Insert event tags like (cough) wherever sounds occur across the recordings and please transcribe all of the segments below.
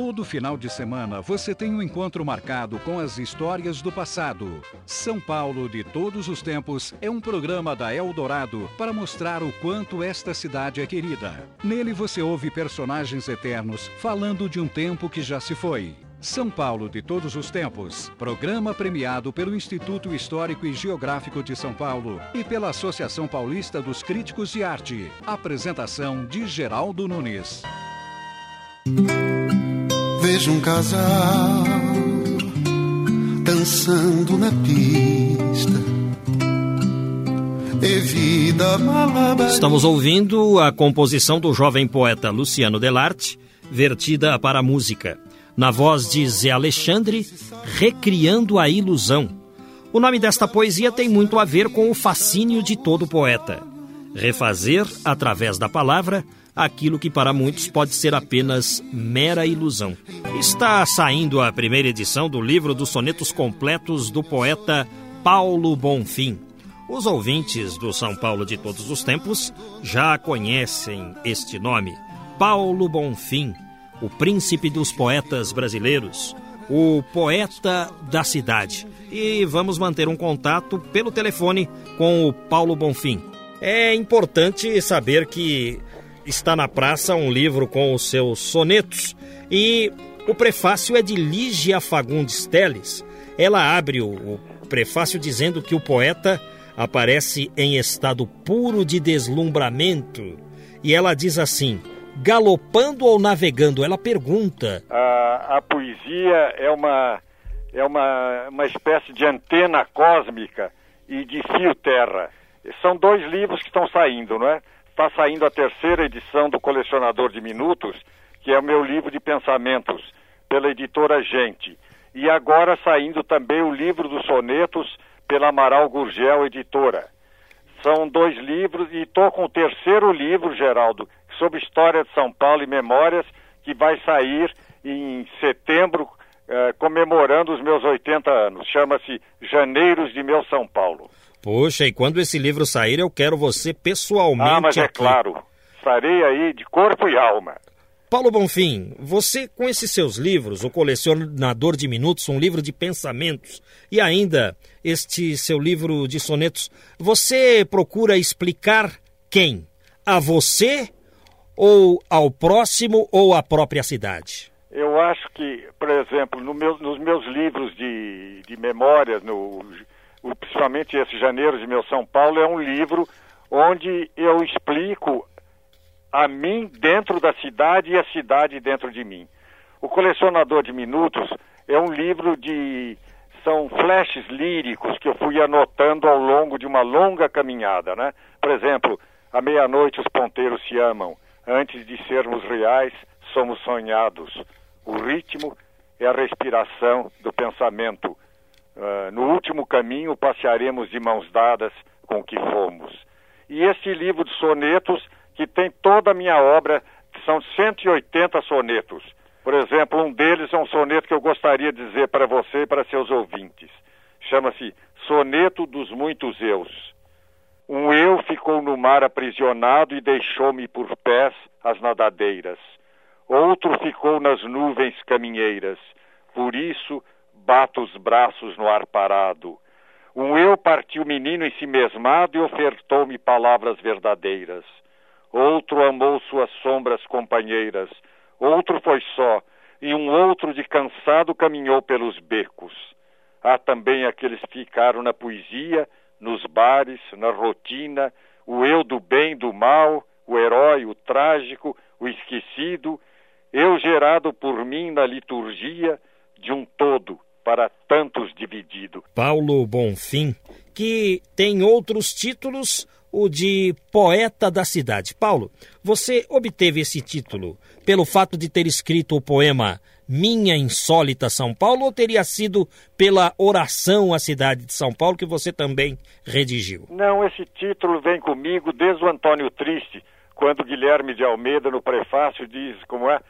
Todo final de semana você tem um encontro marcado com as histórias do passado. São Paulo de Todos os Tempos é um programa da Eldorado para mostrar o quanto esta cidade é querida. Nele você ouve personagens eternos falando de um tempo que já se foi. São Paulo de Todos os Tempos, programa premiado pelo Instituto Histórico e Geográfico de São Paulo e pela Associação Paulista dos Críticos de Arte. Apresentação de Geraldo Nunes. Vejo um casal dançando na pista. Estamos ouvindo a composição do jovem poeta Luciano Delarte, vertida para a música, na voz de Zé Alexandre, Recriando a Ilusão. O nome desta poesia tem muito a ver com o fascínio de todo poeta. Refazer, através da palavra, aquilo que para muitos pode ser apenas mera ilusão. Está saindo a primeira edição do livro dos sonetos completos do poeta Paulo Bonfim. Os ouvintes do São Paulo de todos os tempos já conhecem este nome. Paulo Bonfim, o príncipe dos poetas brasileiros, o poeta da cidade. E vamos manter um contato pelo telefone com o Paulo Bonfim. É importante saber que está na praça um livro com os seus sonetos e o prefácio é de Lígia Fagundes Teles. Ela abre o, prefácio dizendo que o poeta aparece em estado puro de deslumbramento e ela diz assim: galopando ou navegando? Ela pergunta. A, a poesia é uma é uma, uma espécie de antena cósmica e de fio terra. São dois livros que estão saindo, não é? Está saindo a terceira edição do Colecionador de Minutos, que é o meu livro de pensamentos, pela editora Gente. E agora saindo também o livro dos sonetos pela Amaral Gurgel Editora. São dois livros e estou com o terceiro livro, Geraldo, sobre história de São Paulo e memórias, que vai sair em setembro, eh, comemorando os meus 80 anos. Chama-se Janeiros de Meu São Paulo. Poxa, e quando esse livro sair, eu quero você pessoalmente. Ah, mas é aqui. claro. Estarei aí de corpo e alma. Paulo Bonfim, você com esses seus livros, o Colecionador de Minutos, um livro de pensamentos, e ainda este seu livro de sonetos, você procura explicar quem? A você ou ao próximo ou à própria cidade? Eu acho que, por exemplo, no meu, nos meus livros de, de memórias, no principalmente esse Janeiro de Meu São Paulo, é um livro onde eu explico a mim dentro da cidade e a cidade dentro de mim. O Colecionador de Minutos é um livro de. são flashes líricos que eu fui anotando ao longo de uma longa caminhada, né? Por exemplo, à meia-noite os ponteiros se amam. Antes de sermos reais, somos sonhados. O ritmo é a respiração do pensamento Uh, no último caminho passearemos de mãos dadas com que fomos. E este livro de sonetos, que tem toda a minha obra, são 180 sonetos. Por exemplo, um deles é um soneto que eu gostaria de dizer para você e para seus ouvintes. Chama-se Soneto dos Muitos Eus. Um eu ficou no mar aprisionado e deixou-me por pés as nadadeiras. Outro ficou nas nuvens caminheiras. Por isso, bata os braços no ar parado. Um eu partiu menino em si mesmado e ofertou-me palavras verdadeiras. Outro amou suas sombras companheiras. Outro foi só, e um outro de cansado caminhou pelos becos. Há também aqueles que ficaram na poesia, nos bares, na rotina, o eu do bem, do mal, o herói, o trágico, o esquecido, eu gerado por mim na liturgia de um todo, para tantos dividido. Paulo Bonfim, que tem outros títulos, o de poeta da cidade. Paulo, você obteve esse título pelo fato de ter escrito o poema Minha Insólita São Paulo ou teria sido pela oração à cidade de São Paulo que você também redigiu? Não, esse título vem comigo desde o Antônio Triste, quando Guilherme de Almeida, no prefácio, diz como é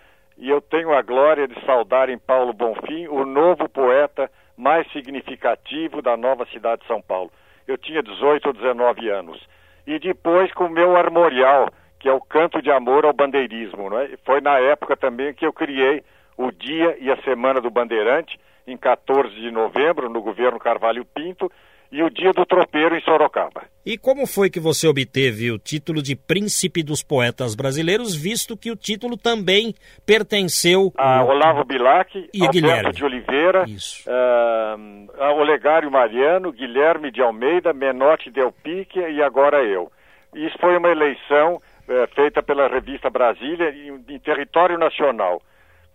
e eu tenho a glória de saudar em Paulo Bonfim o novo poeta mais significativo da nova cidade de São Paulo. Eu tinha 18 ou 19 anos. E depois com o meu armorial, que é o canto de amor ao bandeirismo. Não é? Foi na época também que eu criei o dia e a semana do Bandeirante, em 14 de novembro, no governo Carvalho Pinto, e o dia do tropeiro em Sorocaba. E como foi que você obteve o título de Príncipe dos Poetas Brasileiros, visto que o título também pertenceu a Olavo Bilac, e a Guilherme de Oliveira, uh, a Olegário Mariano, Guilherme de Almeida, Menotti Del Pique e agora eu. Isso foi uma eleição uh, feita pela revista Brasília em, em território nacional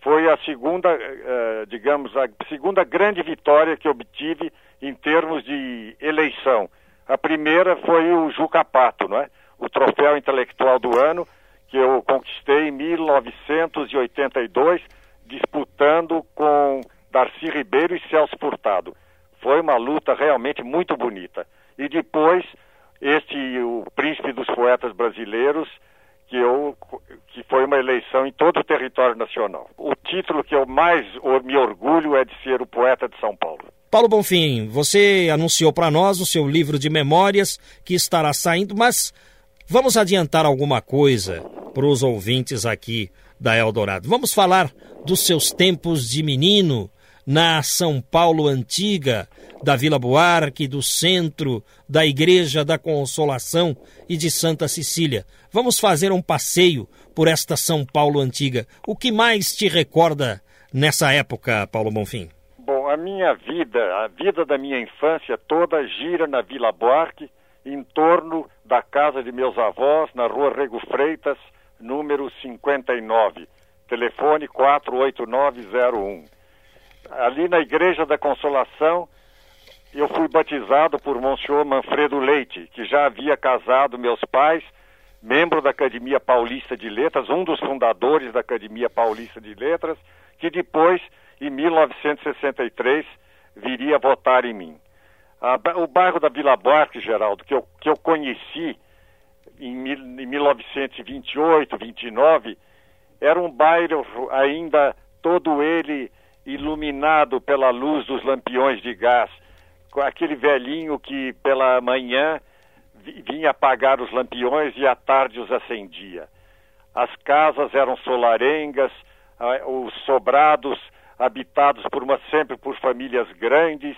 foi a segunda, uh, digamos, a segunda grande vitória que obtive em termos de eleição. A primeira foi o Juca Pato, não é? O troféu intelectual do ano, que eu conquistei em 1982, disputando com Darcy Ribeiro e Celso Furtado. Foi uma luta realmente muito bonita. E depois, este, o príncipe dos poetas brasileiros, que, eu, que foi uma eleição em todo o território nacional. O título que eu mais me orgulho é de ser o poeta de São Paulo. Paulo Bonfim, você anunciou para nós o seu livro de memórias que estará saindo, mas vamos adiantar alguma coisa para os ouvintes aqui da Eldorado. Vamos falar dos seus tempos de menino na São Paulo antiga, da Vila Buarque, do centro, da Igreja da Consolação e de Santa Cecília. Vamos fazer um passeio por esta São Paulo antiga. O que mais te recorda nessa época, Paulo Bonfim? Bom, a minha vida, a vida da minha infância toda gira na Vila Buarque, em torno da casa de meus avós, na rua Rego Freitas, número 59, telefone 48901. Ali na Igreja da Consolação, eu fui batizado por Monsenhor Manfredo Leite, que já havia casado meus pais, membro da Academia Paulista de Letras, um dos fundadores da Academia Paulista de Letras, que depois, em 1963, viria votar em mim. o bairro da Vila Buarque, Geraldo, que eu, que eu conheci em, em 1928, 29, era um bairro ainda todo ele iluminado pela luz dos lampiões de gás aquele velhinho que pela manhã vinha apagar os lampiões e à tarde os acendia. As casas eram solarengas, os sobrados habitados por uma sempre por famílias grandes,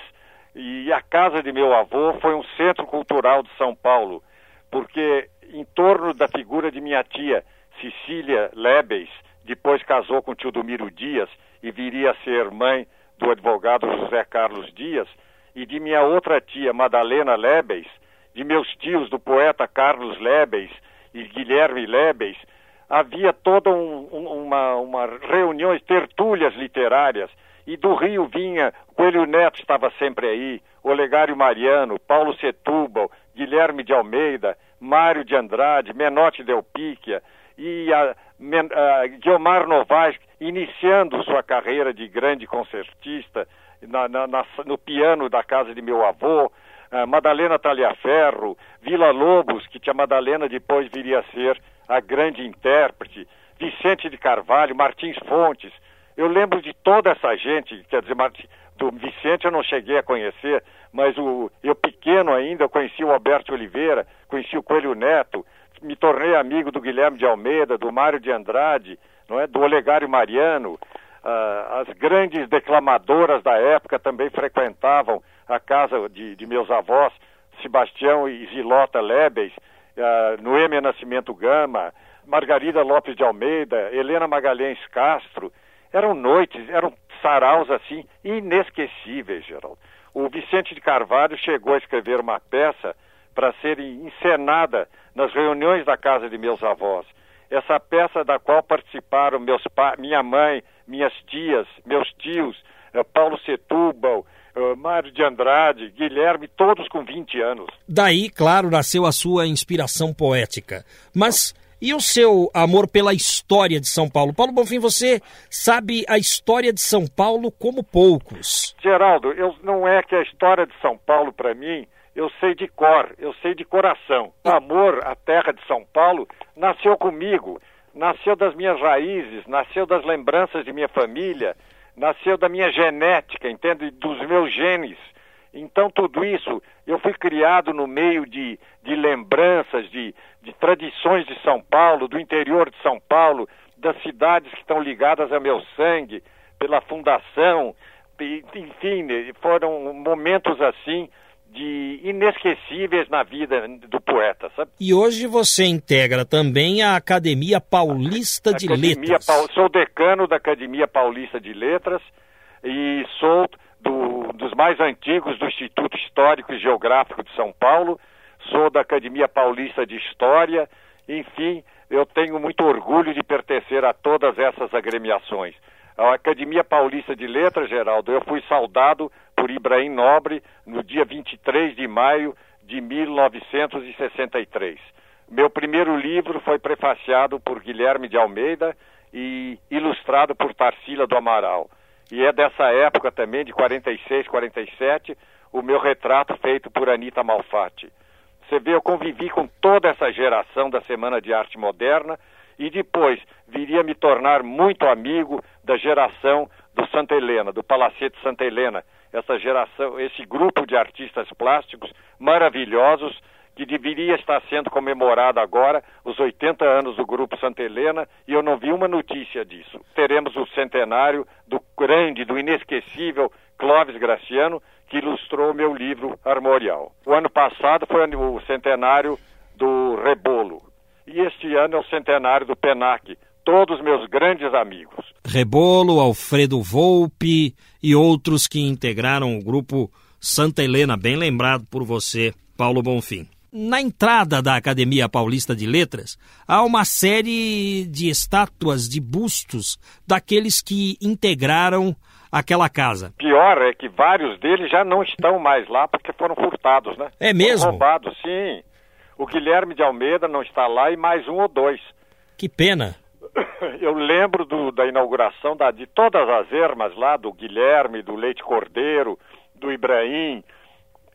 e a casa de meu avô foi um centro cultural de São Paulo, porque em torno da figura de minha tia Cecília Lebes, depois casou com o tio Domiro Dias e viria a ser mãe do advogado José Carlos Dias, e de minha outra tia, Madalena Lebes, de meus tios, do poeta Carlos Lebes e Guilherme Lebes, havia toda um, um, uma, uma reuniões, tertúlias literárias, e do Rio vinha, Coelho Neto estava sempre aí, Olegário Mariano, Paulo Setúbal, Guilherme de Almeida, Mário de Andrade, Menotti Del Picchia e a, a Guiomar Novaes, iniciando sua carreira de grande concertista, na, na, na, no piano da casa de meu avô, uh, Madalena Taliaferro, Vila Lobos, que tinha Madalena depois viria a ser a grande intérprete, Vicente de Carvalho, Martins Fontes. Eu lembro de toda essa gente, quer dizer, do Vicente eu não cheguei a conhecer, mas o, eu pequeno ainda, eu conheci o Alberto Oliveira, conheci o Coelho Neto, me tornei amigo do Guilherme de Almeida, do Mário de Andrade, não é? do Olegário Mariano, Uh, as grandes declamadoras da época também frequentavam a casa de, de meus avós, Sebastião e Zilota Lebes, uh, Noêmia Nascimento Gama, Margarida Lopes de Almeida, Helena Magalhães Castro. Eram noites, eram saraus assim inesquecíveis, Geraldo. O Vicente de Carvalho chegou a escrever uma peça para ser encenada nas reuniões da casa de meus avós. Essa peça da qual participaram meus minha mãe, minhas tias, meus tios, uh, Paulo Setúbal, uh, Mário de Andrade, Guilherme, todos com 20 anos. Daí, claro, nasceu a sua inspiração poética. Mas e o seu amor pela história de São Paulo? Paulo Bonfim, você sabe a história de São Paulo como poucos. Geraldo, eu, não é que a história de São Paulo, para mim, eu sei de cor, eu sei de coração. O amor à terra de São Paulo nasceu comigo nasceu das minhas raízes, nasceu das lembranças de minha família, nasceu da minha genética, entende? Dos meus genes. Então, tudo isso, eu fui criado no meio de, de lembranças, de, de tradições de São Paulo, do interior de São Paulo, das cidades que estão ligadas ao meu sangue. pela fundação, enfim, foram momentos assim de inesquecíveis na vida do poeta, sabe? E hoje você integra também a Academia Paulista de Academia Letras. Sou decano da Academia Paulista de Letras e sou do, dos mais antigos do Instituto Histórico e Geográfico de São Paulo, sou da Academia Paulista de História, enfim, eu tenho muito orgulho de pertencer a todas essas agremiações. A Academia Paulista de Letras, Geraldo, eu fui saudado por Ibrahim Nobre no dia 23 de maio de 1963. Meu primeiro livro foi prefaciado por Guilherme de Almeida e ilustrado por Tarsila do Amaral. E é dessa época também, de 46, 47, o meu retrato feito por Anita Malfatti. Você vê, eu convivi com toda essa geração da Semana de Arte Moderna e depois viria me tornar muito amigo da geração do Santa Helena, do Palacete Santa Helena, essa geração, esse grupo de artistas plásticos maravilhosos que deveria estar sendo comemorado agora, os 80 anos do Grupo Santa Helena, e eu não vi uma notícia disso. Teremos o centenário do grande, do inesquecível Clóvis Graciano, que ilustrou meu livro Armorial. O ano passado foi o centenário do Rebolo, e este ano é o centenário do Penac, todos meus grandes amigos. Rebolo, Alfredo Volpe e outros que integraram o grupo Santa Helena, bem lembrado por você, Paulo Bonfim. Na entrada da Academia Paulista de Letras, há uma série de estátuas, de bustos daqueles que integraram aquela casa. Pior é que vários deles já não estão mais lá porque foram furtados, né? É mesmo? Foram roubados, sim. O Guilherme de Almeida não está lá e mais um ou dois. Que pena. (coughs) Eu lembro do, da inauguração da, de todas as ermas lá, do Guilherme, do Leite Cordeiro, do Ibrahim,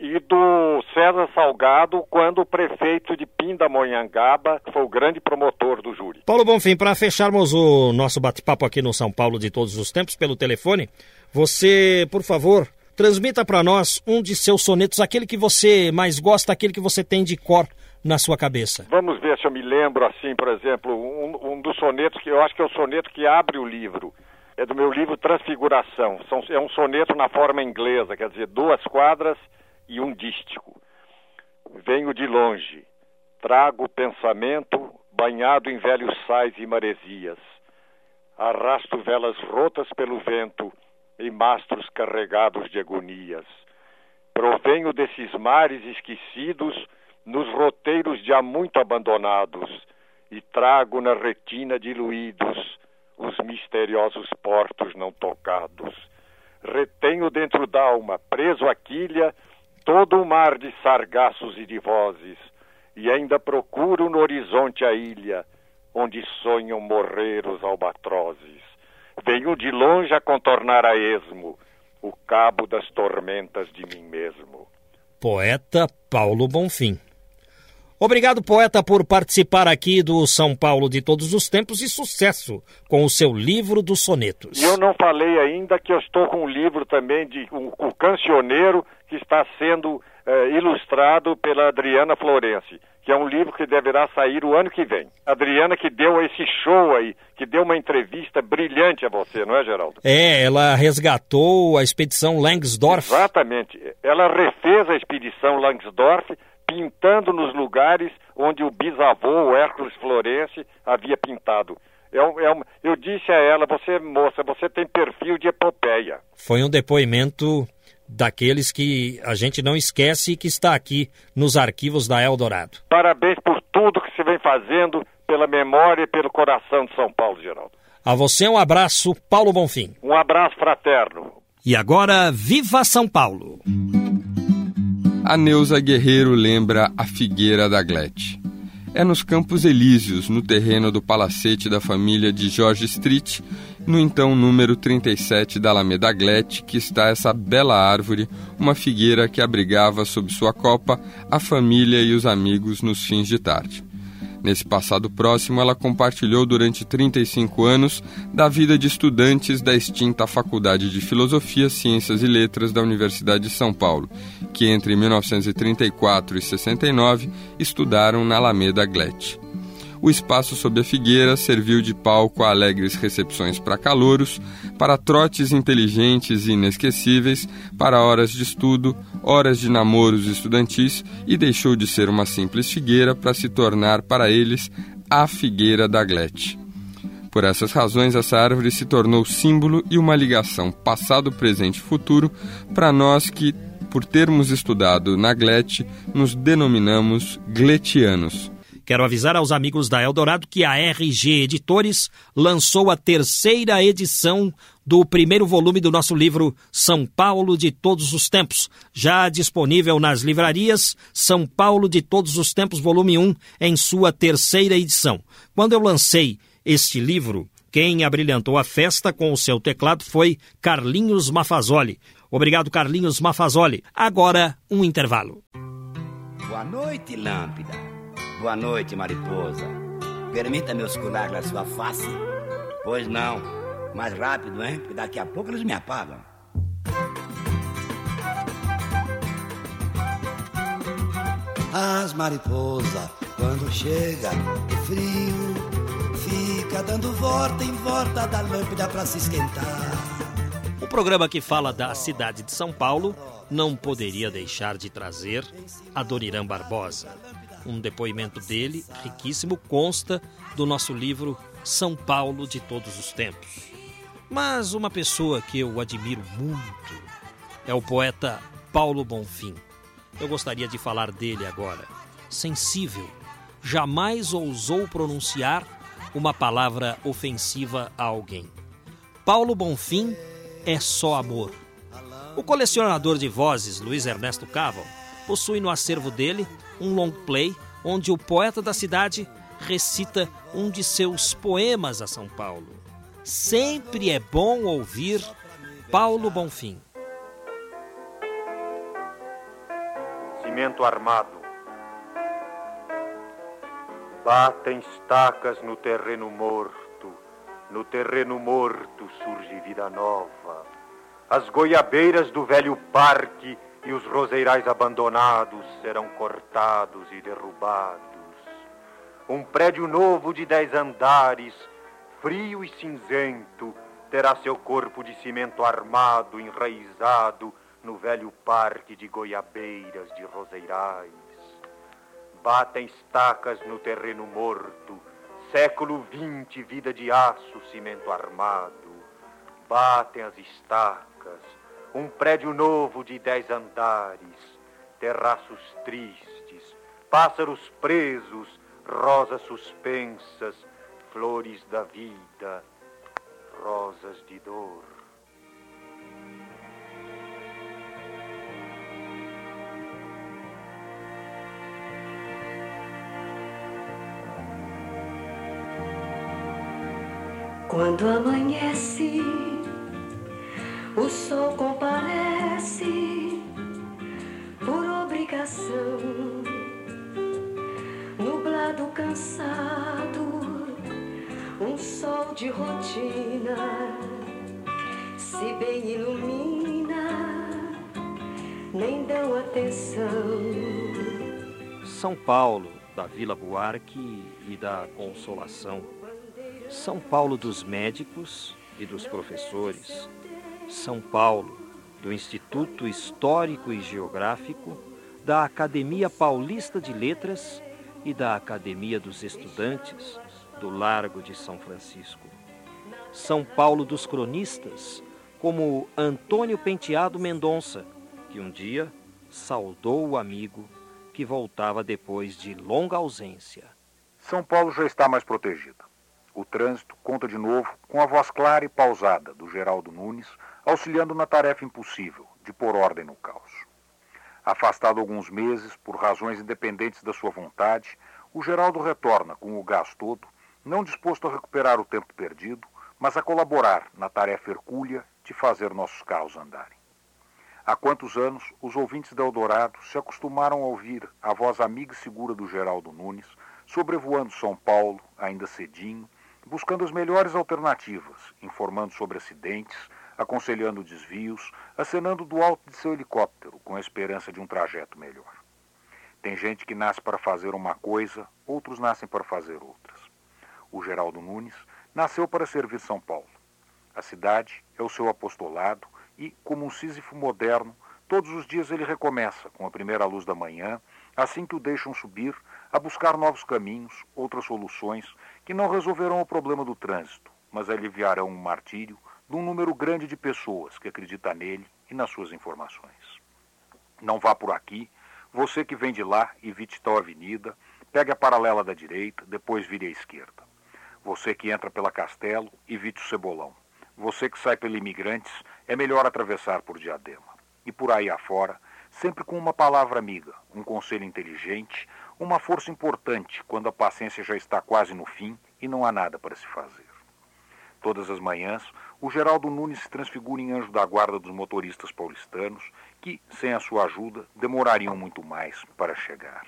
e do César Salgado, quando o prefeito de Pindamonhangaba foi o grande promotor do júri. Paulo Bonfim, para fecharmos o nosso bate-papo aqui no São Paulo de todos os tempos pelo telefone, você, por favor, transmita para nós um de seus sonetos, aquele que você mais gosta, aquele que você tem de cor na sua cabeça. Vamos ver se eu me lembro assim, por exemplo, um, um dos sonetos que eu acho que é o soneto que abre o livro. É do meu livro Transfiguração. São, é um soneto na forma inglesa, quer dizer, duas quadras e um dístico. Venho de longe, trago pensamento banhado em velhos sais e maresias. Arrasto velas rotas pelo vento e mastros carregados de agonias. Provenho desses mares esquecidos nos roteiros já muito abandonados e trago na retina diluídos os misteriosos portos não tocados. Retenho dentro da alma, preso à quilha, todo o mar de sargaços e de vozes, e ainda procuro no horizonte a ilha, onde sonham morrer os albatrozes. Venho de longe a contornar a esmo o cabo das tormentas de mim mesmo. Poeta Paulo Bonfim. Obrigado, poeta, por participar aqui do São Paulo de todos os tempos e sucesso com o seu livro dos sonetos. E eu não falei ainda que eu estou com um livro também de um, o Cancioneiro que está sendo eh, ilustrado pela Adriana Florence, que é um livro que deverá sair o ano que vem. Adriana que deu esse show aí, que deu uma entrevista brilhante a você, não é, Geraldo? É, ela resgatou a expedição Langsdorff. Exatamente. Ela refez a expedição Langsdorff pintando nos lugares onde o bisavô, o Hércules Florence, havia pintado. É é eu disse a ela, você moça, você tem perfil de epopeia. Foi um depoimento daqueles que a gente não esquece e que está aqui nos arquivos da Eldorado. Parabéns por tudo que você vem fazendo pela memória e pelo coração de São Paulo, Geraldo. A você um abraço, Paulo Bonfim. Um abraço fraterno. E agora, viva São Paulo! A Neuza Guerreiro lembra a Figueira da Glete. É nos Campos Elíseos, no terreno do palacete da família de George Street, no então número 37 da Alameda Glete, que está essa bela árvore, uma figueira que abrigava sob sua copa a família e os amigos nos fins de tarde. Nesse passado próximo, ela compartilhou durante 35 anos da vida de estudantes da extinta Faculdade de Filosofia, Ciências e Letras da Universidade de São Paulo, que entre 1934 e 69 estudaram na Alameda Glete. o espaço sob a figueira serviu de palco a alegres recepções para calouros, para trotes inteligentes e inesquecíveis, para horas de estudo, horas de namoros estudantis e deixou de ser uma simples figueira para se tornar para eles a figueira da Glete. Por essas razões, essa árvore se tornou símbolo e uma ligação passado, presente e futuro para nós que, por termos estudado na Glete, nos denominamos gletianos. Quero avisar aos amigos da Eldorado que a RG Editores lançou a terceira edição do primeiro volume do nosso livro São Paulo de Todos os Tempos, já disponível nas livrarias São Paulo de Todos os Tempos, volume 1, em sua terceira edição. Quando eu lancei este livro, quem abrilhantou a festa com o seu teclado foi Carlinhos Mafazoli. Obrigado, Carlinhos Mafazoli. Agora, um intervalo. Boa noite, Lâmpida. Boa noite, mariposa. Permita-me oscular na sua face? Pois não. Mais rápido, hein? Porque daqui a pouco eles me apagam. As mariposas, quando chega, é frio fica dando volta em volta da lâmpada para se esquentar. O programa que fala da cidade de São Paulo não poderia deixar de trazer a Doniran Barbosa. Um depoimento dele, riquíssimo, consta do nosso livro São Paulo de Todos os Tempos. Mas uma pessoa que eu admiro muito é o poeta Paulo Bonfim. Eu gostaria de falar dele agora. Sensível, jamais ousou pronunciar uma palavra ofensiva a alguém. Paulo Bonfim é só amor. O colecionador de vozes Luiz Ernesto Caval possui no acervo dele um long play onde o poeta da cidade recita um de seus poemas a São Paulo. Sempre é bom ouvir Paulo Bonfim. Cimento armado Batem estacas no terreno morto, no terreno morto surge vida nova. As goiabeiras do velho parque e os roseirais abandonados serão cortados e derrubados. Um prédio novo de dez andares, frio e cinzento, terá seu corpo de cimento armado, enraizado no velho parque de goiabeiras, de roseirais. Batem estacas no terreno morto, século XX, vida de aço, cimento armado. Batem as estacas, um prédio novo de dez andares, terraços tristes, pássaros presos, rosas suspensas, flores da vida, rosas de dor. Quando amanhece, o sol comparece por obrigação, nublado, cansado, um sol de rotina se bem ilumina, nem dão atenção. São Paulo, da Vila Buarque e da Consolação são Paulo dos médicos e dos professores, São Paulo do Instituto Histórico e Geográfico, da Academia Paulista de Letras e da Academia dos Estudantes do Largo de São Francisco. São Paulo dos cronistas, como Antônio Penteado Mendonça, que um dia saudou o amigo que voltava depois de longa ausência. São Paulo já está mais protegido. O trânsito conta de novo com a voz clara e pausada do Geraldo Nunes, auxiliando na tarefa impossível de pôr ordem no caos. Afastado alguns meses por razões independentes da sua vontade, o Geraldo retorna com o gás todo, não disposto a recuperar o tempo perdido, mas a colaborar na tarefa hercúlea de fazer nossos carros andarem. Há quantos anos os ouvintes da Eldorado se acostumaram a ouvir a voz amiga e segura do Geraldo Nunes, sobrevoando São Paulo, ainda cedinho, buscando as melhores alternativas, informando sobre acidentes, aconselhando desvios, acenando do alto de seu helicóptero com a esperança de um trajeto melhor. Tem gente que nasce para fazer uma coisa, outros nascem para fazer outras. O Geraldo Nunes nasceu para servir São Paulo. A cidade é o seu apostolado e, como um Sísifo moderno, todos os dias ele recomeça, com a primeira luz da manhã, assim que o deixam subir, a buscar novos caminhos, outras soluções que não resolverão o problema do trânsito, mas aliviarão o martírio de um número grande de pessoas que acredita nele e nas suas informações. Não vá por aqui, você que vem de lá, evite tal avenida, pegue a paralela da direita, depois vire à esquerda. Você que entra pela Castelo, evite o Cebolão. Você que sai pelo Imigrantes, é melhor atravessar por Diadema. E por aí afora, sempre com uma palavra amiga, um conselho inteligente, uma força importante quando a paciência já está quase no fim e não há nada para se fazer. Todas as manhãs, o Geraldo Nunes se transfigura em anjo da guarda dos motoristas paulistanos, que, sem a sua ajuda, demorariam muito mais para chegar.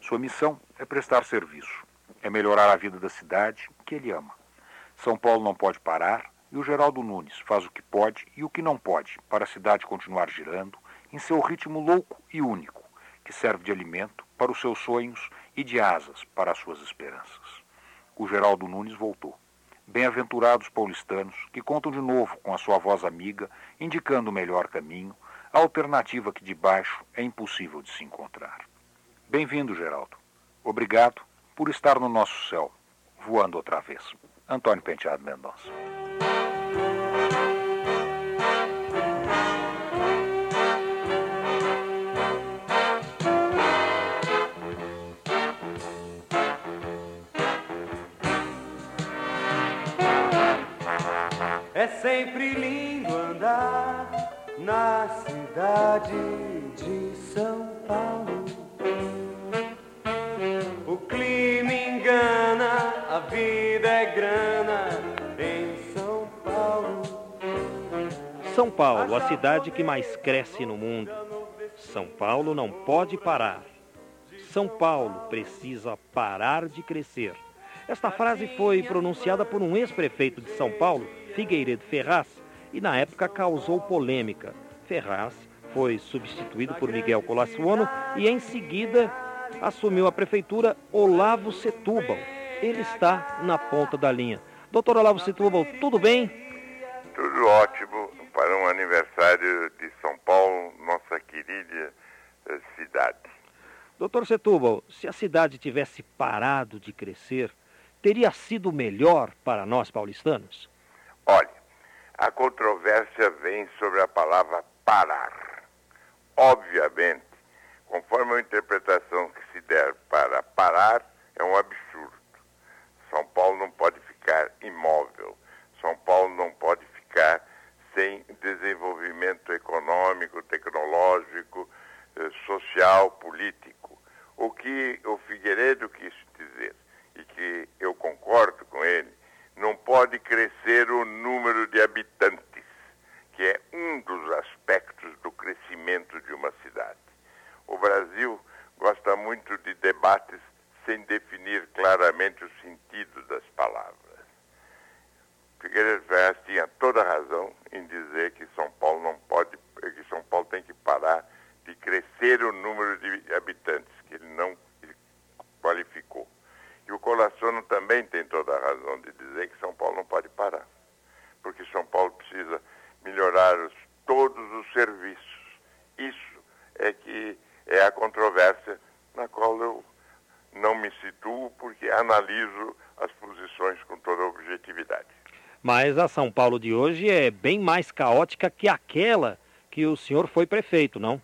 Sua missão é prestar serviço, é melhorar a vida da cidade que ele ama. São Paulo não pode parar e o Geraldo Nunes faz o que pode e o que não pode para a cidade continuar girando em seu ritmo louco e único, que serve de alimento para os seus sonhos e de asas para as suas esperanças. O Geraldo Nunes voltou. Bem-aventurados paulistanos que contam de novo com a sua voz amiga, indicando o melhor caminho, a alternativa que de baixo é impossível de se encontrar. Bem-vindo, Geraldo. Obrigado por estar no nosso céu, voando outra vez. Antônio Penteado Mendonça. Sempre lindo andar na cidade de São Paulo. O clima engana, a vida é grana em São Paulo. São Paulo, a cidade que mais cresce no mundo. São Paulo não pode parar. São Paulo precisa parar de crescer. Esta frase foi pronunciada por um ex-prefeito de São Paulo, Figueiredo Ferraz, e na época causou polêmica. Ferraz foi substituído por Miguel Colassuono e em seguida assumiu a prefeitura Olavo Setúbal. Ele está na ponta da linha. Doutor Olavo Setúbal, tudo bem? Tudo ótimo para um aniversário de São Paulo, nossa querida eh, cidade. Doutor Setúbal, se a cidade tivesse parado de crescer, teria sido melhor para nós paulistanos? Olha, a controvérsia vem sobre a palavra parar. Obviamente, conforme a interpretação que se der para parar, é um absurdo. São Paulo não pode ficar imóvel. São Paulo não pode ficar sem desenvolvimento econômico, tecnológico, eh, social, político. O que o Figueiredo quis dizer, e que eu concordo com ele, não pode crescer o número de habitantes, que é um dos aspectos do crescimento de uma cidade. O Brasil gosta muito de debates sem definir claramente o sentido das palavras. Figueiredo Ferraz tinha toda razão em dizer que São Paulo não pode, que São Paulo tem que parar de crescer o número de habitantes, que ele não qualificou. E o Colassono também tem toda a razão de dizer que São Paulo não pode parar, porque São Paulo precisa melhorar os, todos os serviços. Isso é que é a controvérsia na qual eu não me situo, porque analiso as posições com toda objetividade. Mas a São Paulo de hoje é bem mais caótica que aquela que o senhor foi prefeito, não?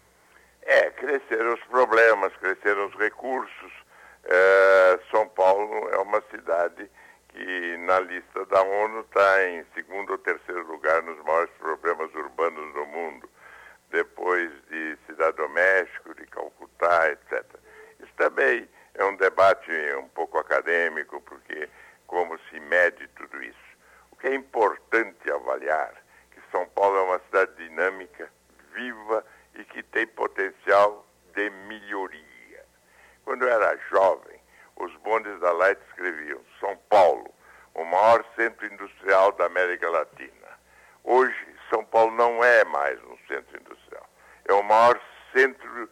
É, cresceram os problemas, cresceram os recursos. É, São Paulo é uma cidade que na lista da ONU está em segundo ou terceiro lugar nos maiores problemas urbanos do mundo, depois de Cidade do México, de Calcutá, etc. Isso também é um debate um pouco acadêmico, porque como se mede tudo isso. O que é importante avaliar que São Paulo é uma cidade dinâmica, viva e que tem potencial de melhoria. Quando eu era jovem, os bondes da Light escreviam São Paulo, o maior centro industrial da América Latina. Hoje, São Paulo não é mais um centro industrial. É o maior centro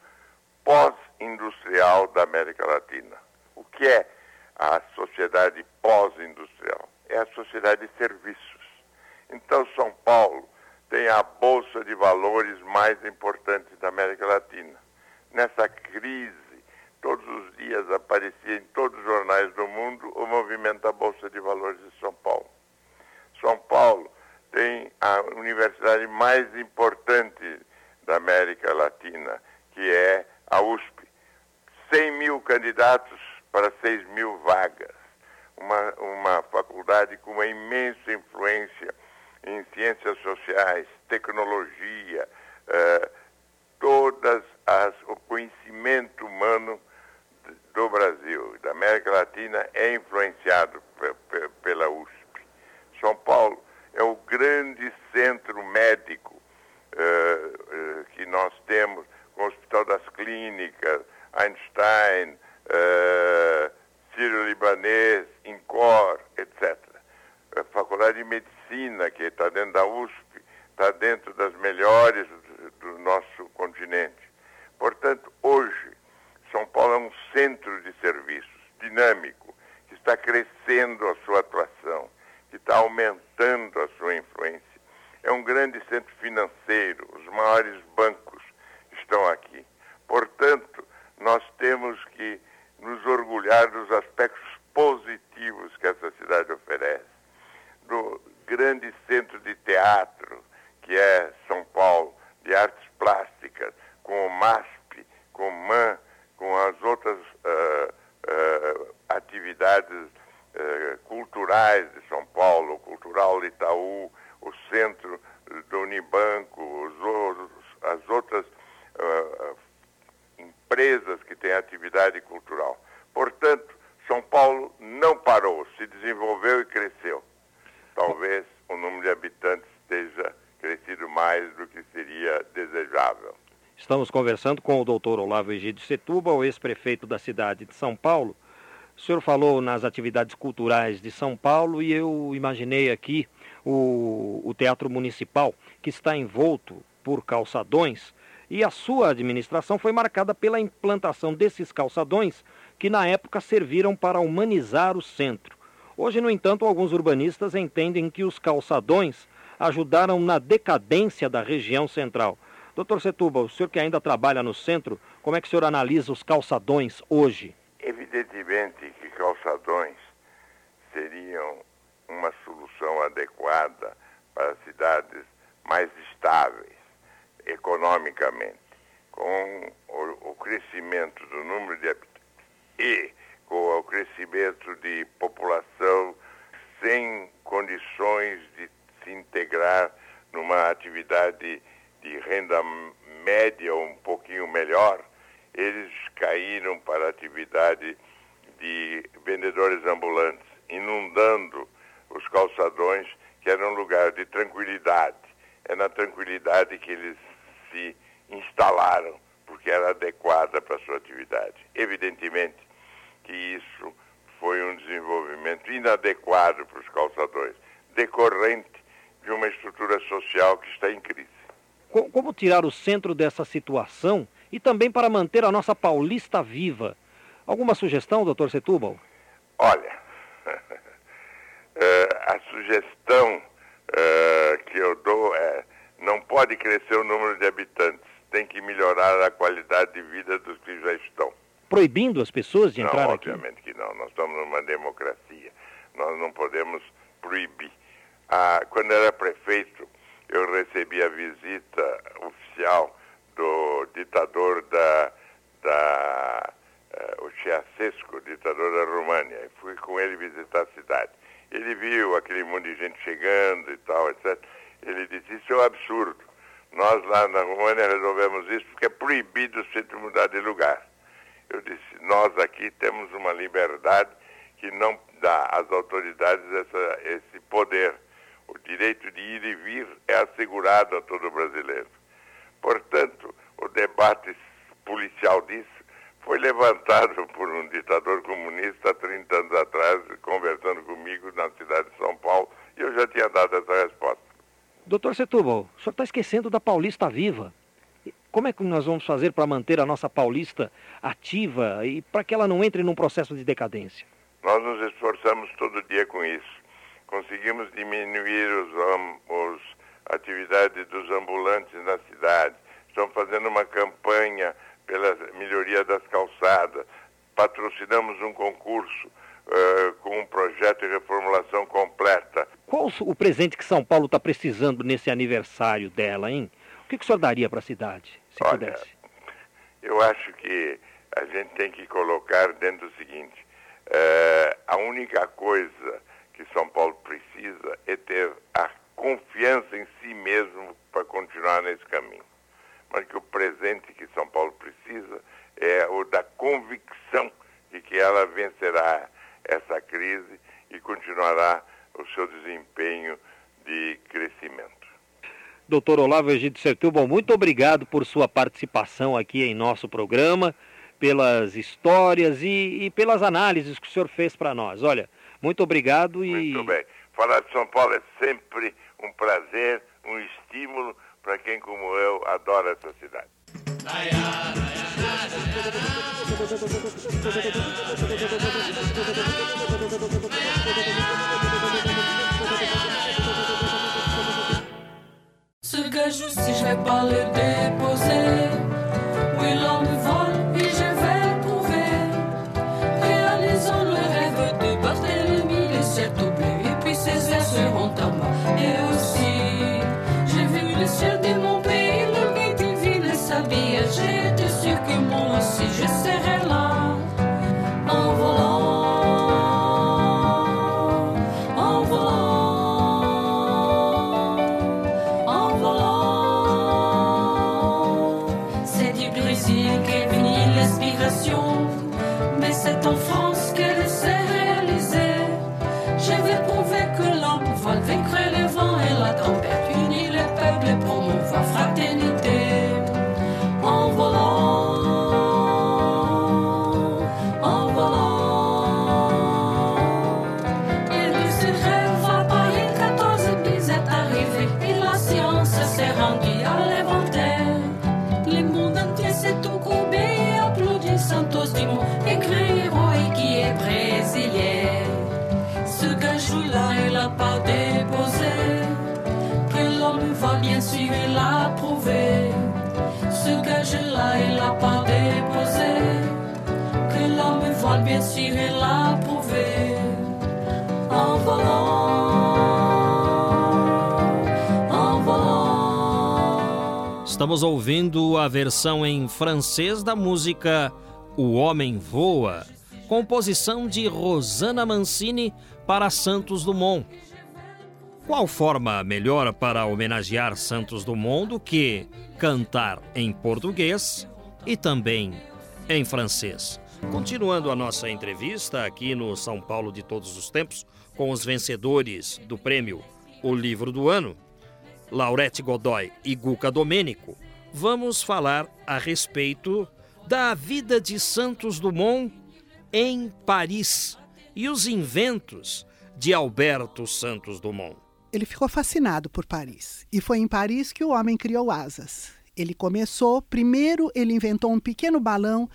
pós-industrial da América Latina. O que é a sociedade pós-industrial? É a sociedade de serviços. Então, São Paulo tem a bolsa de valores mais importante da América Latina. Nessa crise, todos os dias aparecia em todos os jornais do mundo o movimento da Bolsa de Valores de São Paulo. São Paulo tem a universidade mais importante da América Latina, que é a USP. 100 mil candidatos para 6 mil vagas. Uma, uma faculdade com uma imensa influência em ciências sociais, tecnologia, uh, todas as, o conhecimento humano do Brasil, da América Latina, é influenciado pela USP. São Paulo é o grande centro médico uh, uh, que nós temos, com o Hospital das Clínicas, Einstein, uh, Sírio-Libanês, INCOR, etc. A Faculdade de Medicina, que está dentro da USP, está dentro das melhores do, nosso continente. Portanto, hoje, são Paulo é um centro de serviços dinâmico, que está crescendo a sua atuação, que está aumentando a sua influência. É um grande centro financeiro, os maiores bancos estão aqui. Portanto, nós temos que nos orgulhar dos aspectos positivos que essa cidade oferece. Do grande centro de teatro, que é São Paulo, de artes plásticas, com o MASP, com o MAN, com as outras uh, uh, atividades uh, culturais de São Paulo, o Cultural Itaú, o Centro do Unibanco, os, as outras empresas que têm atividade cultural. Portanto, São Paulo não parou, se desenvolveu e cresceu. Talvez o número de habitantes esteja crescido mais do que seria desejável. Estamos conversando com o doutor Olavo Egídio o ex-prefeito da cidade de São Paulo. O senhor falou nas atividades culturais de São Paulo e eu imaginei aqui o, o Teatro Municipal, que está envolto por calçadões, e a sua administração foi marcada pela implantação desses calçadões, que na época serviram para humanizar o centro. Hoje, no entanto, alguns urbanistas entendem que os calçadões ajudaram na decadência da região central. Doutor Setuba, o senhor que ainda trabalha no centro, como é que o senhor analisa os calçadões hoje? Evidentemente que calçadões seriam uma solução adequada para cidades mais estáveis economicamente, com o, o crescimento do número de habitantes e com o crescimento de população sem condições de se integrar numa atividade de renda média ou um pouquinho melhor, eles caíram para a atividade de vendedores ambulantes, inundando os calçadões, que era um lugar de tranquilidade. É na tranquilidade que eles se instalaram, porque era adequada para a sua atividade. Evidentemente que isso foi um desenvolvimento inadequado para os calçadões, decorrente de uma estrutura social que está em crise. Como tirar o centro dessa situação e também para manter a nossa Paulista viva? Alguma sugestão, doutor Setúbal? Olha, (laughs) eh, a sugestão eh, que eu dou é não pode crescer o número de habitantes, tem que melhorar a qualidade de vida dos que já estão. Proibindo as pessoas de entrar não, aqui? Obviamente que não, nós estamos numa democracia, nós não podemos proibir. Ah, quando era prefeito, eu recebi a visita oficial do ditador da, da uh, o Ceausescu, ditador da România. E fui com ele visitar a cidade. Ele viu aquele monte de gente chegando e tal, etc. Ele disse, isso é um absurdo. Nós lá na România resolvemos isso porque é proibido você mudar de lugar. Eu disse, nós aqui temos uma liberdade que não dá às autoridades essa, esse poder o direito de ir e vir é assegurado a todo brasileiro. Portanto, o debate policial disso foi levantado (laughs) por um ditador comunista há 30 anos atrás, conversando comigo na cidade de São Paulo, e eu já tinha dado essa resposta. Doutor Setúbal, o senhor está esquecendo da Paulista Viva. Como é que nós vamos fazer para manter a nossa paulista ativa e para que ela não entre num processo de decadência? Nós nos esforçamos todo dia com isso. Conseguimos diminuir os, os atividades dos ambulantes na cidade. Estamos fazendo uma campanha pela melhoria das calçadas. Patrocinamos um concurso uh, com um projeto de reformulação completa. Qual o presente que São Paulo está precisando nesse aniversário dela, hein? O que, que o senhor daria para a cidade, se Olha, pudesse? Eu acho que a gente tem que colocar dentro do seguinte: uh, a única coisa que São Paulo precisa é ter a confiança em si mesmo para continuar nesse caminho. Mas que o presente que São Paulo precisa é o da convicção de que ela vencerá essa crise e continuará o seu desempenho de crescimento. Doutor Olavo Egídio Sertubal, muito obrigado por sua participação aqui em nosso programa, pelas histórias e, e pelas análises que o senhor fez para nós. Olha, muito obrigado e. Muito bem. Falar de São Paulo é sempre um prazer, um estímulo para quem, como eu, adora essa cidade. Ce gajo, si je vais pas le déposer, oui, l'homme vole et je vais prouver. Réalisons le rêve de Barthélemy, les ciels doublés, et puis ses airs seront à moi. Estamos ouvindo a versão em francês da música O Homem Voa, composição de Rosana Mancini para Santos Dumont. Qual forma melhor para homenagear Santos Dumont do que cantar em português e também em francês? Continuando a nossa entrevista aqui no São Paulo de Todos os Tempos, com os vencedores do prêmio O Livro do Ano, Laurete Godoy e Guca Domênico, vamos falar a respeito da vida de Santos Dumont em Paris e os inventos de Alberto Santos Dumont. Ele ficou fascinado por Paris e foi em Paris que o homem criou asas. Ele começou, primeiro ele inventou um pequeno balão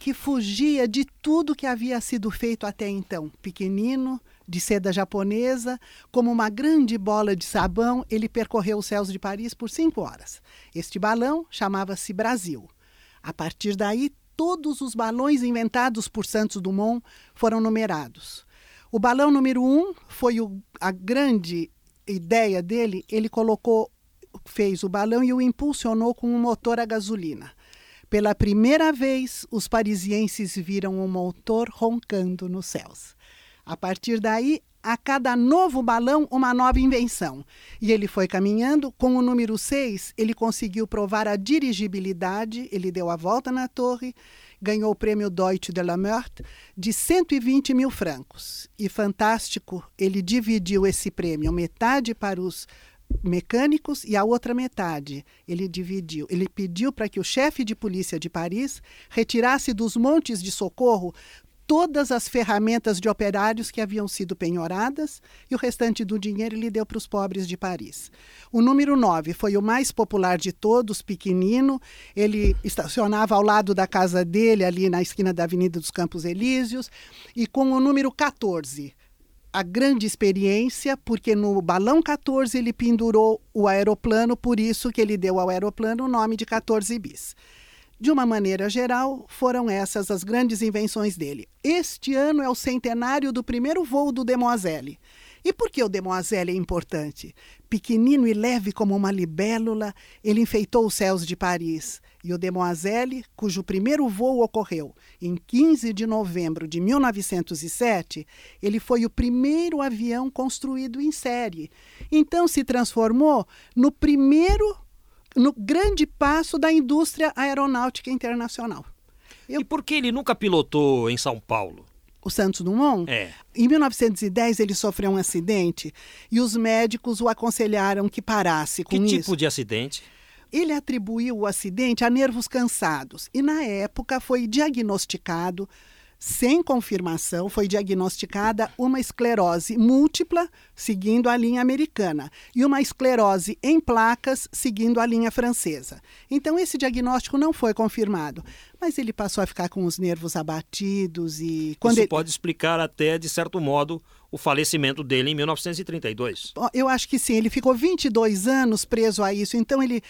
que fugia de tudo que havia sido feito até então. Pequenino, de seda japonesa, como uma grande bola de sabão, ele percorreu os céus de Paris por cinco horas. Este balão chamava-se Brasil. A partir daí, todos os balões inventados por Santos Dumont foram numerados. O balão número um foi o, a grande ideia dele. Ele colocou, fez o balão e o impulsionou com um motor a gasolina. Pela primeira vez, os parisienses viram um motor roncando nos céus. A partir daí, a cada novo balão, uma nova invenção. E ele foi caminhando. Com o número 6, ele conseguiu provar a dirigibilidade, ele deu a volta na torre, ganhou o prêmio Deutsche de la Meurthe de 120 mil francos. E fantástico, ele dividiu esse prêmio, metade para os mecânicos e a outra metade ele dividiu. Ele pediu para que o chefe de polícia de Paris retirasse dos montes de socorro todas as ferramentas de operários que haviam sido penhoradas e o restante do dinheiro ele deu para os pobres de Paris. O número 9 foi o mais popular de todos, pequenino. Ele estacionava ao lado da casa dele, ali na esquina da Avenida dos Campos Elíseos. E com o número 14, a grande experiência, porque no balão 14 ele pendurou o aeroplano, por isso que ele deu ao aeroplano o nome de 14 bis. De uma maneira geral, foram essas as grandes invenções dele. Este ano é o centenário do primeiro voo do Demoiselle. E por que o Demoiselle é importante? Pequenino e leve como uma libélula, ele enfeitou os céus de Paris. E o Demoiselle, cujo primeiro voo ocorreu em 15 de novembro de 1907, ele foi o primeiro avião construído em série. Então se transformou no primeiro no grande passo da indústria aeronáutica internacional. Eu... E por que ele nunca pilotou em São Paulo? O Santos Dumont? É. Em 1910 ele sofreu um acidente e os médicos o aconselharam que parasse com que isso. Que tipo de acidente? Ele atribuiu o acidente a nervos cansados e na época foi diagnosticado sem confirmação, foi diagnosticada uma esclerose múltipla, seguindo a linha americana, e uma esclerose em placas, seguindo a linha francesa. Então, esse diagnóstico não foi confirmado, mas ele passou a ficar com os nervos abatidos e. Quando Isso ele... pode explicar até, de certo modo, o falecimento dele em 1932. Eu acho que sim, ele ficou 22 anos preso a isso. Então ele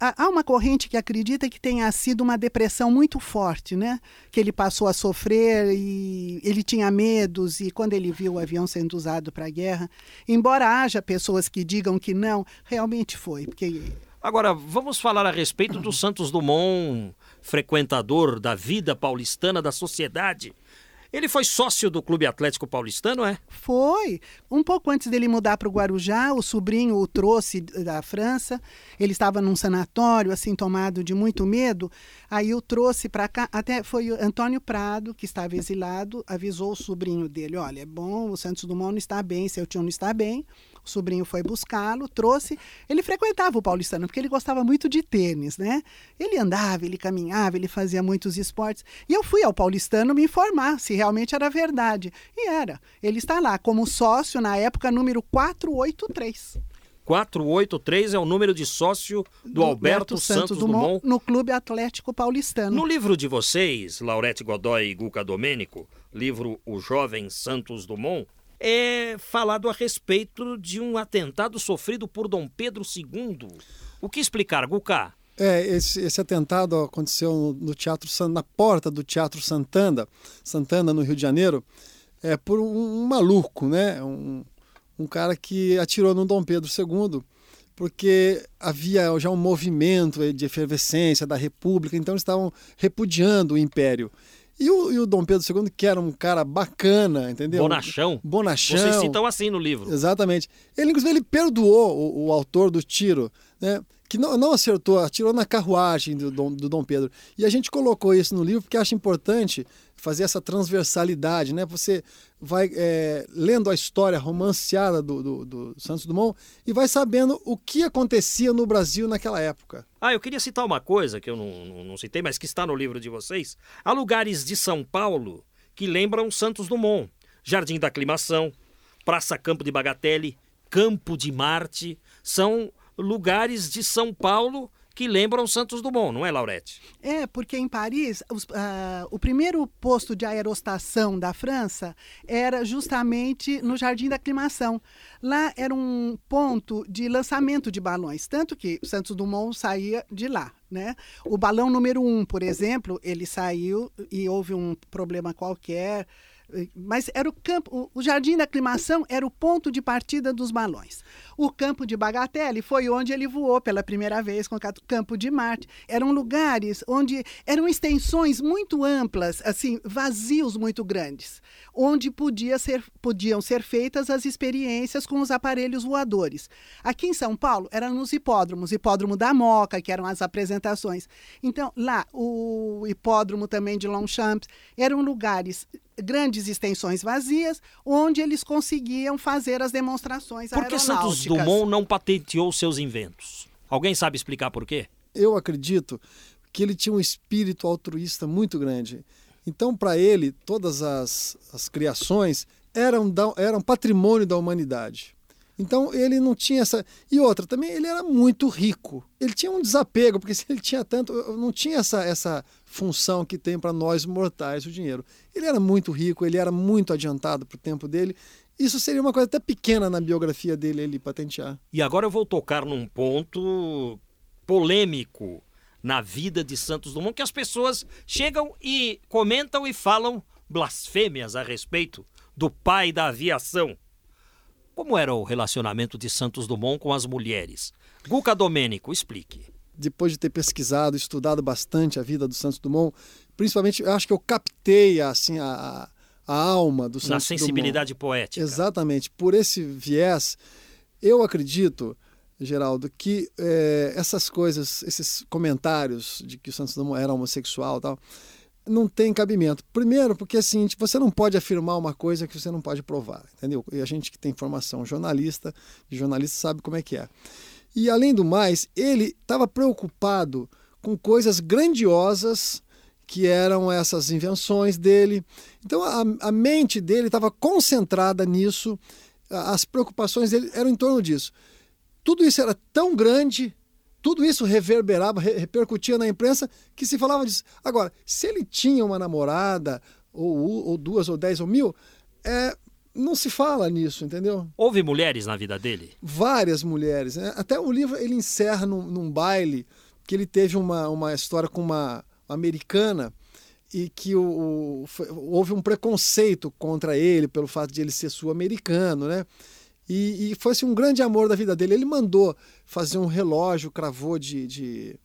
há uma corrente que acredita que tenha sido uma depressão muito forte, né? Que ele passou a sofrer e ele tinha medos e quando ele viu o avião sendo usado para a guerra, embora haja pessoas que digam que não, realmente foi, porque Agora, vamos falar a respeito do Santos Dumont, frequentador da vida paulistana da sociedade. Ele foi sócio do Clube Atlético Paulistano, é? Foi. Um pouco antes dele mudar para o Guarujá, o sobrinho o trouxe da França. Ele estava num sanatório, assim, tomado de muito medo. Aí o trouxe para cá. Até foi o Antônio Prado, que estava exilado, avisou o sobrinho dele: olha, é bom, o Santos Dumont não está bem, seu tio não está bem. O sobrinho foi buscá-lo, trouxe. Ele frequentava o paulistano porque ele gostava muito de tênis, né? Ele andava, ele caminhava, ele fazia muitos esportes. E eu fui ao paulistano me informar se realmente era verdade. E era. Ele está lá como sócio na época número 483. 483 é o número de sócio do, do Alberto, Alberto, Santos, Santos Dumont, Dumont, no Clube Atlético Paulistano. No livro de vocês, Laurete Godoy e Guca Domênico, livro O Jovem Santos Dumont, é falado a respeito de um atentado sofrido por Dom Pedro II. O que explicar, Gucá? É, esse, esse atentado aconteceu no, no, teatro na porta do Teatro Santana, Santana no Rio de Janeiro, é por um, um maluco, né? Um, um cara que atirou no Dom Pedro II, porque havia já um movimento de efervescência da República, então eles estavam repudiando o Império. E o, e o Dom Pedro II, que era um cara bacana, entendeu? Bonachão. Bonachão. Vocês citam assim no livro. Exatamente. Ele, inclusive, ele perdoou o, o autor do tiro, né? que não, não acertou, atirou na carruagem do Dom, do Dom Pedro. E a gente colocou isso no livro porque acha importante fazer essa transversalidade, né? Você vai é, lendo a história romanceada do, do, do, Santos Dumont e vai sabendo o que acontecia no Brasil naquela época. Ah, eu queria citar uma coisa que eu não, não, não citei, mas que está no livro de vocês. Há lugares de São Paulo que lembram Santos Dumont. Jardim da Aclimação, Praça Campo de Bagatelle, Campo de Marte, são lugares de São Paulo que lembram Santos Dumont, não é, Laurete? É, porque em Paris, os, uh, o primeiro posto de aerostação da França era justamente no Jardim da Aclimação. Lá era um ponto de lançamento de balões, tanto que Santos Dumont saía de lá. Né? O balão número um, por exemplo, ele saiu e houve um problema qualquer mas era o campo, o jardim da aclimação era o ponto de partida dos balões. O campo de Bagatelle foi onde ele voou pela primeira vez com o campo de Marte. Eram lugares onde eram extensões muito amplas, assim, vazios muito grandes, onde podia ser, podiam ser feitas as experiências com os aparelhos voadores. Aqui em São Paulo eram nos hipódromos, hipódromo da Moca, que eram as apresentações. Então, lá, o hipódromo também de Longchamps, eram lugares grandes extensões vazias, onde eles conseguiam fazer as demonstrações Por que Santos Dumont não patenteou seus inventos? Alguém sabe explicar por quê? Eu acredito que ele tinha um espírito altruísta muito grande. Então, para ele, todas as, as criações eram, da, eram patrimônio da humanidade. Então ele não tinha essa. E outra, também ele era muito rico. Ele tinha um desapego, porque (laughs) se ele tinha tanto. Não tinha essa, essa função que tem para nós mortais o dinheiro. Ele era muito rico, ele era muito adiantado para o tempo dele. Isso seria uma coisa até pequena na biografia dele, ele patentear. E agora eu vou tocar num ponto polêmico na vida de Santos Dumont, que as pessoas chegam e comentam e falam blasfêmias a respeito do pai da aviação. Como era o relacionamento de Santos Dumont com as mulheres? Guca Domênico, explique. Depois de ter pesquisado, estudado bastante a vida do Santos Dumont, principalmente, eu acho que eu captei assim a, a alma do Santos Na sensibilidade Dumont. poética. Exatamente. Por esse viés, eu acredito, Geraldo, que é, essas coisas, esses comentários de que o Santos Dumont era homossexual e tal, não tem cabimento. Primeiro, porque assim, você não pode afirmar uma coisa que você não pode provar, entendeu? E a gente que tem formação jornalista, jornalista sabe como é que é. E além do mais, ele estava preocupado com coisas grandiosas que eram essas invenções dele. Então a, a mente dele estava concentrada nisso, as preocupações dele eram em torno disso. Tudo isso era tão grande, tudo isso reverberava, repercutia na imprensa, que se falava disso. Agora, se ele tinha uma namorada, ou, ou duas, ou dez, ou mil, é, não se fala nisso, entendeu? Houve mulheres na vida dele? Várias mulheres. Né? Até o livro ele encerra num, num, baile que ele teve uma, uma história com uma americana e que o, o, foi, houve um preconceito contra ele pelo fato de ele ser sul-americano, né? E, e foi assim, um grande amor da vida dele. Ele mandou fazer um relógio, cravou de, de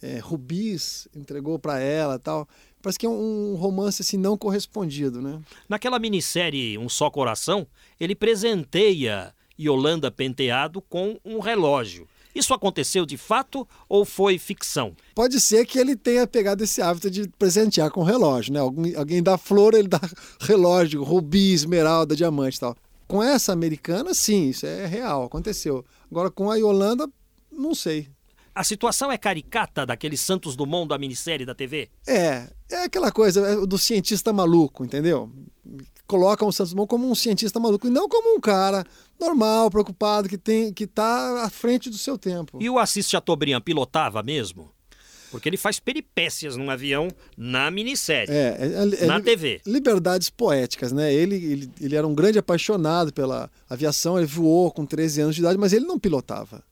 é, rubis, entregou para ela tal. Parece que é um romance assim não correspondido, né? Naquela minissérie Um Só Coração, ele presenteia Yolanda Penteado com um relógio. Isso aconteceu de fato ou foi ficção? Pode ser que ele tenha pegado esse hábito de presentear com relógio, né? Alguém, alguém dá flor, ele dá (laughs) relógio, rubi, esmeralda, diamante e tal. Com essa americana, sim, isso é real, aconteceu. Agora com a Yolanda, não sei. A situação é caricata daquele Santos Dumont da minissérie da TV? É, é aquela coisa do cientista maluco, entendeu? Colocam o Santos Dumont como um cientista maluco e não como um cara normal, preocupado, que tem que está à frente do seu tempo. E o Assis Chateaubriand pilotava mesmo? Porque ele faz peripécias num avião na minissérie, é, é, é, na TV. Liberdades poéticas, né? Ele, ele, ele era um grande apaixonado pela aviação, ele voou com 13 anos de idade, mas ele não pilotava.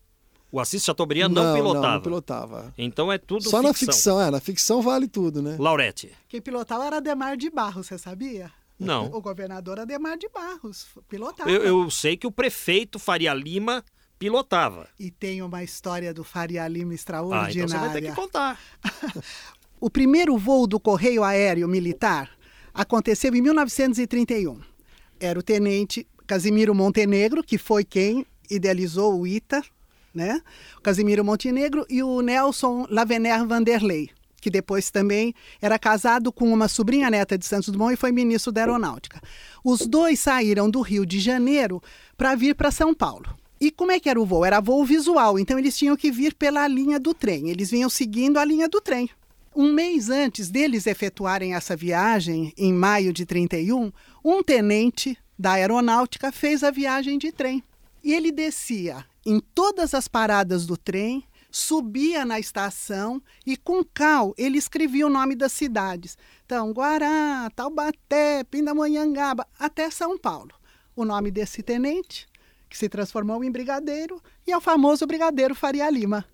O Assis Chateaubriand não, não pilotava. Não, não pilotava. Então é tudo Só ficção. na ficção, é. Na ficção vale tudo, né? Laurete. Quem pilotava era Ademar de Barros, você sabia? Não. O governador Ademar de Barros pilotava. Eu, eu sei que o prefeito Faria Lima pilotava. E tem uma história do Faria Lima extraordinária. Ah, então você vai ter que contar. (laughs) o primeiro voo do Correio Aéreo Militar aconteceu em 1931. Era o tenente Casimiro Montenegro, que foi quem idealizou o ITA, né? O Casimiro Montenegro e o Nelson Lavener Vanderlei, que depois também era casado com uma sobrinha neta de Santos Dumont e foi ministro da Aeronáutica. Os dois saíram do Rio de Janeiro para vir para São Paulo. E como é que era o voo? Era voo visual, então eles tinham que vir pela linha do trem. Eles vinham seguindo a linha do trem. Um mês antes deles efetuarem essa viagem, em maio de 31, um tenente da aeronáutica fez a viagem de trem. E ele descia em todas as paradas do trem, subia na estação e com cal ele escrevia o nome das cidades. Então, Guará, Taubaté, Pindamonhangaba, até São Paulo. O nome desse tenente, que se transformou em brigadeiro, e é o famoso brigadeiro Faria Lima.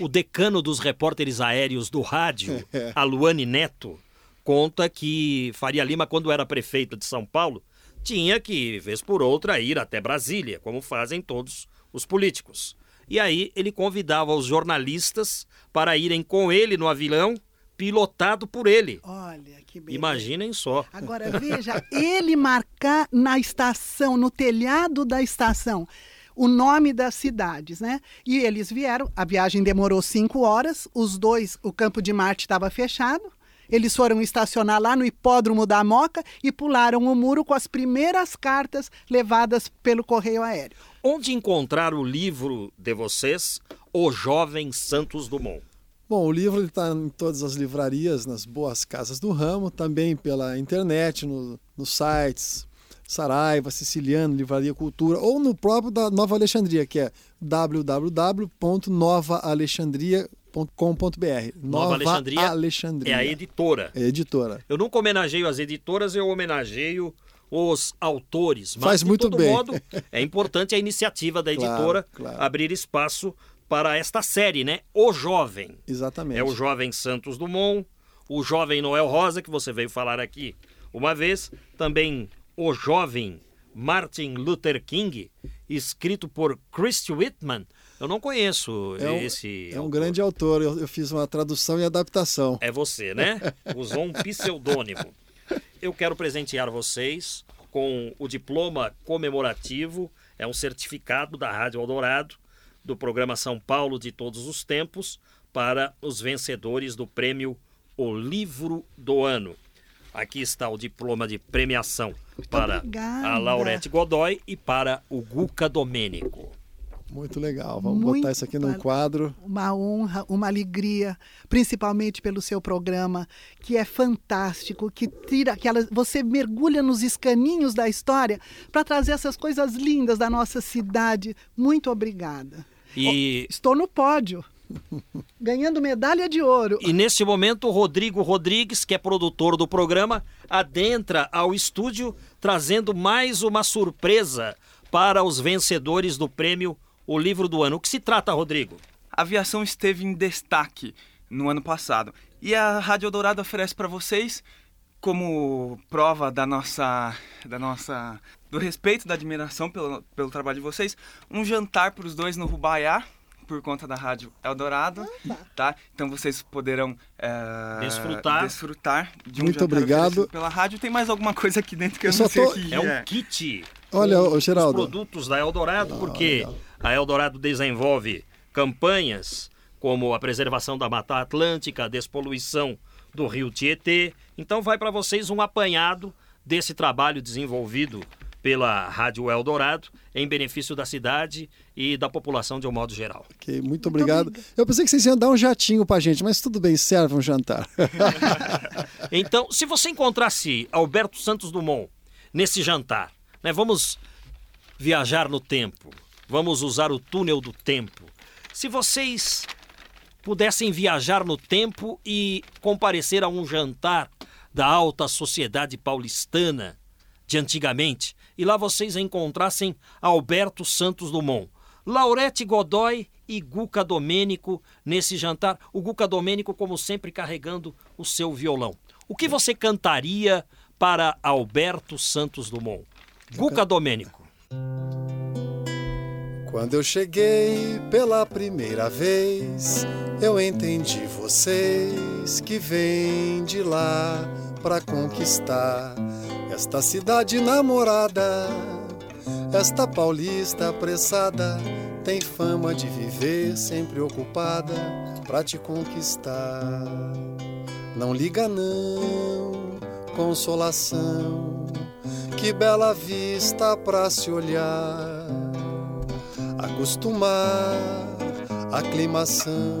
O decano dos repórteres aéreos do rádio, (laughs) a Luane Neto, conta que Faria Lima, quando era prefeito de São Paulo, tinha que, vez por outra, ir até Brasília, como fazem todos os políticos. E aí ele convidava os jornalistas para irem com ele no avião, pilotado por ele. Olha que beleza. Imaginem só. Agora veja, ele marcar na estação, no telhado da estação, o nome das cidades, né? E eles vieram, a viagem demorou cinco horas, os dois, o campo de Marte estava fechado, eles foram estacionar lá no hipódromo da Moca e pularam o muro com as primeiras cartas levadas pelo correio aéreo. Onde encontrar o livro de vocês, O Jovem Santos Dumont? Bom, o livro está em todas as livrarias, nas boas casas do ramo, também pela internet, no, nos sites Saraiva, Siciliano, Livraria Cultura, ou no próprio da Nova Alexandria, que é www.novaalexandria.com.br. Nova Alexandria, Alexandria. é a editora. É a editora. Eu nunca homenageio as editoras, eu homenageio os autores. Mas, Faz de muito todo bem. modo, é importante a iniciativa da (laughs) Claro, editora claro. abrir espaço para esta série, né? O Jovem. Exatamente. É o jovem Santos Dumont, o jovem Noel Rosa, que você veio falar aqui uma vez, também o jovem Martin Luther King, escrito por Christy Whitman. Eu não conheço É um, esse. é um grande autor, eu, eu fiz uma tradução e adaptação. É você, né? Usou um pseudônimo. Eu quero presentear vocês com o diploma comemorativo, é um certificado da Rádio Eldorado, do programa São Paulo de Todos os Tempos, para os vencedores do prêmio O Livro do Ano. Aqui está o diploma de premiação para obrigada. a Laurete Godoy e para o Guca Domênico. Muito legal. Vamos Muito botar isso aqui num quadro. Uma honra, uma alegria, principalmente pelo seu programa, que é fantástico, que tira aquela. Você mergulha nos escaninhos da história para trazer essas coisas lindas da nossa cidade. Muito obrigada. E Estou no pódio, (laughs) ganhando medalha de ouro. E neste momento, o Rodrigo Rodrigues, que é produtor do programa, adentra ao estúdio trazendo mais uma surpresa para os vencedores do prêmio O Livro do Ano. O que se trata, Rodrigo? A aviação esteve em destaque no ano passado e a Rádio Eldorado oferece para vocês como prova da nossa da nossa do respeito, da admiração pelo, pelo trabalho de vocês, um jantar para os dois no Rubaiá por conta da Rádio Eldorado, tá? Então vocês poderão eh, Desfrutar. desfrutar de um Muito jantar obrigado. pela rádio. Tem mais alguma coisa aqui dentro que eu, Eu não só sei tô- o que É um é. kit Olha, ô, Geraldo. os produtos da Eldorado, porque a Eldorado desenvolve campanhas como a preservação da Mata Atlântica, a despoluição do rio Tietê. Então vai para vocês um apanhado desse trabalho desenvolvido pela Rádio Eldorado em benefício da cidade e da população de um modo geral. Ok, muito obrigado. Eu pensei que vocês iam dar um jatinho pra gente, mas tudo bem, serve um jantar. (laughs) Então, se você encontrasse Alberto Santos Dumont nesse jantar, né, vamos viajar no tempo, vamos usar o túnel do tempo. Se vocês pudessem viajar no tempo e comparecer a um jantar da alta sociedade paulistana de antigamente, e lá vocês encontrassem Alberto Santos Dumont, Laurete Godoy e Guca Domênico nesse jantar, o Guca Domênico, como sempre, carregando o seu violão. O que você cantaria para Alberto Santos Dumont? Guca Domênico. Quando eu cheguei pela primeira vez, eu entendi vocês que vêm de lá pra conquistar esta cidade namorada. Esta paulista apressada tem fama de viver sempre ocupada pra te conquistar. Não liga não, consolação, que bela vista pra se olhar acostumar, aclimação,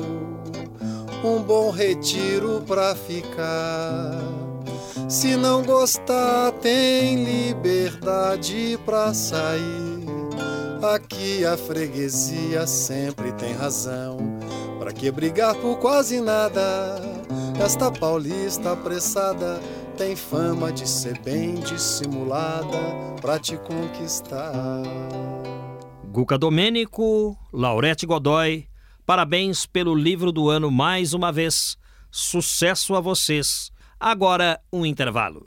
um bom retiro pra ficar. Se não gostar, tem liberdade pra sair. Aqui a freguesia sempre tem razão. Pra que brigar por quase nada? Esta paulista apressada tem fama de ser bem dissimulada pra te conquistar. Guca Domênico, Laurete Godoy, parabéns pelo livro do ano mais uma vez. Sucesso a vocês. Agora um intervalo.